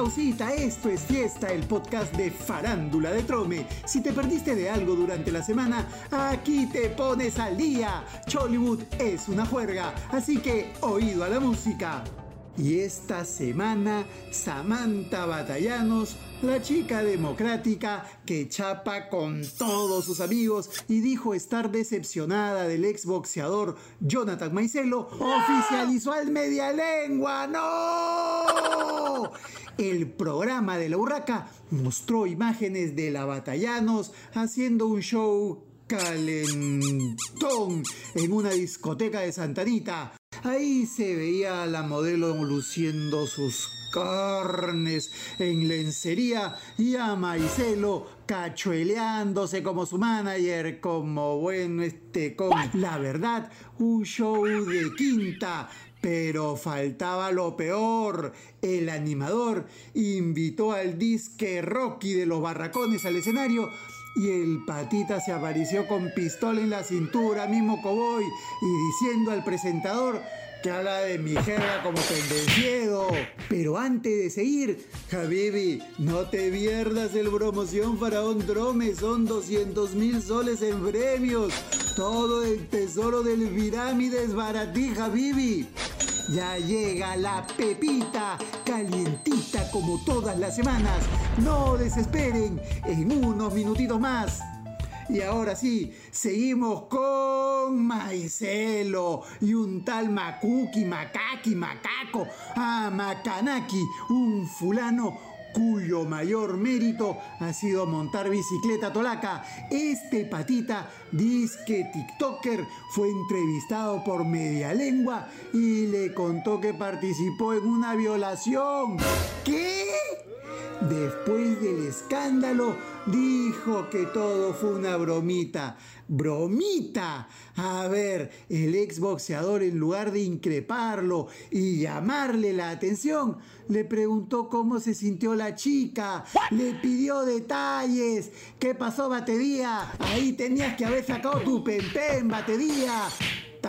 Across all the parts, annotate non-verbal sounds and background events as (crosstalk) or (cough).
causita, esto es Fiesta, el podcast de Farándula de Trome. Si te perdiste de algo durante la semana, aquí te pones al día. Chollywood es una juerga, así que oído a la música. Y esta semana, Samantha Batallanos, la chica democrática que chapa con todos sus amigos y dijo estar decepcionada del exboxeador Jonathan Maicelo, oficializó al media lengua. ¡No! El programa de la Urraca mostró imágenes de la Batallanos haciendo un show calentón en una discoteca de Santanita. Ahí se veía a la modelo luciendo sus carnes en lencería y a Maicelo cachueleándose como su manager, como bueno este con la verdad, un show de quinta. Pero faltaba lo peor. El animador invitó al disque Rocky de los Barracones al escenario y el patita se apareció con pistola en la cintura, mismo cowboy, y diciendo al presentador que habla de mi jerga como pendenciero. Pero antes de seguir, Habibi, no te pierdas el promoción Faraón Drome, son 200 mil soles en premios. Todo el tesoro del pirámides baratí, Habibi. Ya llega la pepita, calientita como todas las semanas. No desesperen, en unos minutitos más. Y ahora sí, seguimos con Maicelo y un tal Makuki, Makaki, Macaco, ah, Makanaki, un fulano cuyo mayor mérito ha sido montar bicicleta tolaca. Este patita, disque TikToker, fue entrevistado por Media Lengua y le contó que participó en una violación. ¿Qué? Después del escándalo, dijo que todo fue una bromita. ¡Bromita! A ver, el exboxeador en lugar de increparlo y llamarle la atención, le preguntó cómo se sintió la chica, le pidió detalles. ¿Qué pasó, batería? Ahí tenías que haber sacado tu pempén, batería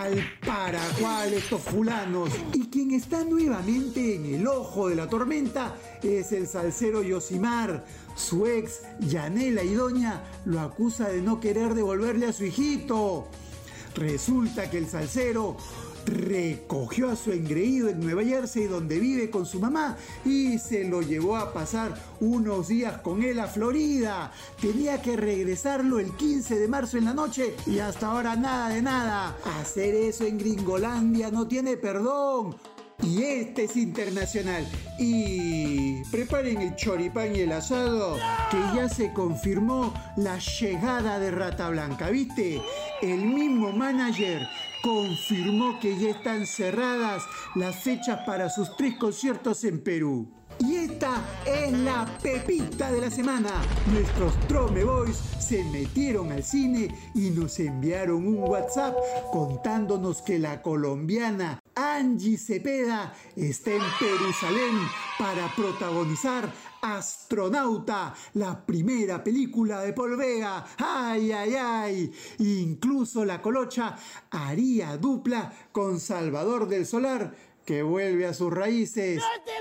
tal para cual estos fulanos. Y quien está nuevamente en el ojo de la tormenta es el salsero Yosimar. Su ex, Yanela y Doña, lo acusa de no querer devolverle a su hijito. Resulta que el salsero recogió a su engreído en Nueva Jersey donde vive con su mamá y se lo llevó a pasar unos días con él a Florida. Tenía que regresarlo el 15 de marzo en la noche y hasta ahora nada de nada. Hacer eso en Gringolandia no tiene perdón. Y este es internacional. Y preparen el choripán y el asado, que ya se confirmó la llegada de Rata Blanca. ¿Viste? El mismo manager confirmó que ya están cerradas las fechas para sus tres conciertos en Perú. Y esta es la pepita de la semana. Nuestros Trome Boys se metieron al cine y nos enviaron un WhatsApp contándonos que la colombiana Angie Cepeda está en Jerusalén para protagonizar Astronauta, la primera película de Paul Vega. ¡Ay, ay, ay! Incluso la colocha haría dupla con Salvador del Solar, que vuelve a sus raíces. ¡No te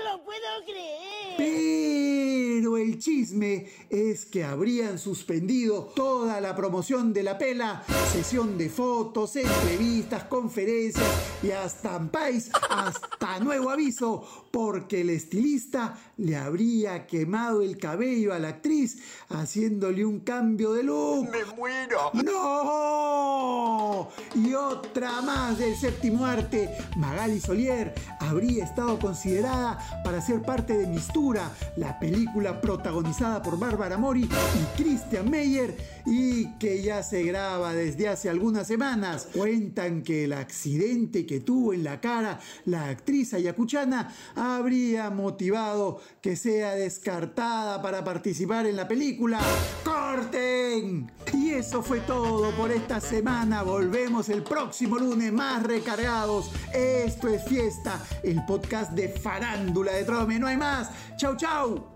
logré. Pero el chisme es que habrían suspendido toda la promoción de la pela, sesión de fotos, entrevistas, conferencias y hasta país, hasta (laughs) nuevo aviso, porque el estilista le habría quemado el cabello a la actriz haciéndole un cambio de look. ¡Me muero! ¡No! Y otra más del séptimo arte, Magali Solier habría estado considerada para ser parte de Mistura, la película protagonizada por Bárbara Mori y Christian Meyer y que ya se graba desde hace algunas semanas. Cuentan que el accidente que tuvo en la cara la actriz ayacuchana habría motivado que sea descartada para participar en la película. ¡Corten! Y eso fue todo por esta semana. Volvemos el próximo lunes más recargados. Esto es Fiesta, el podcast de farándula de Trome. No hay más. Chau, chau.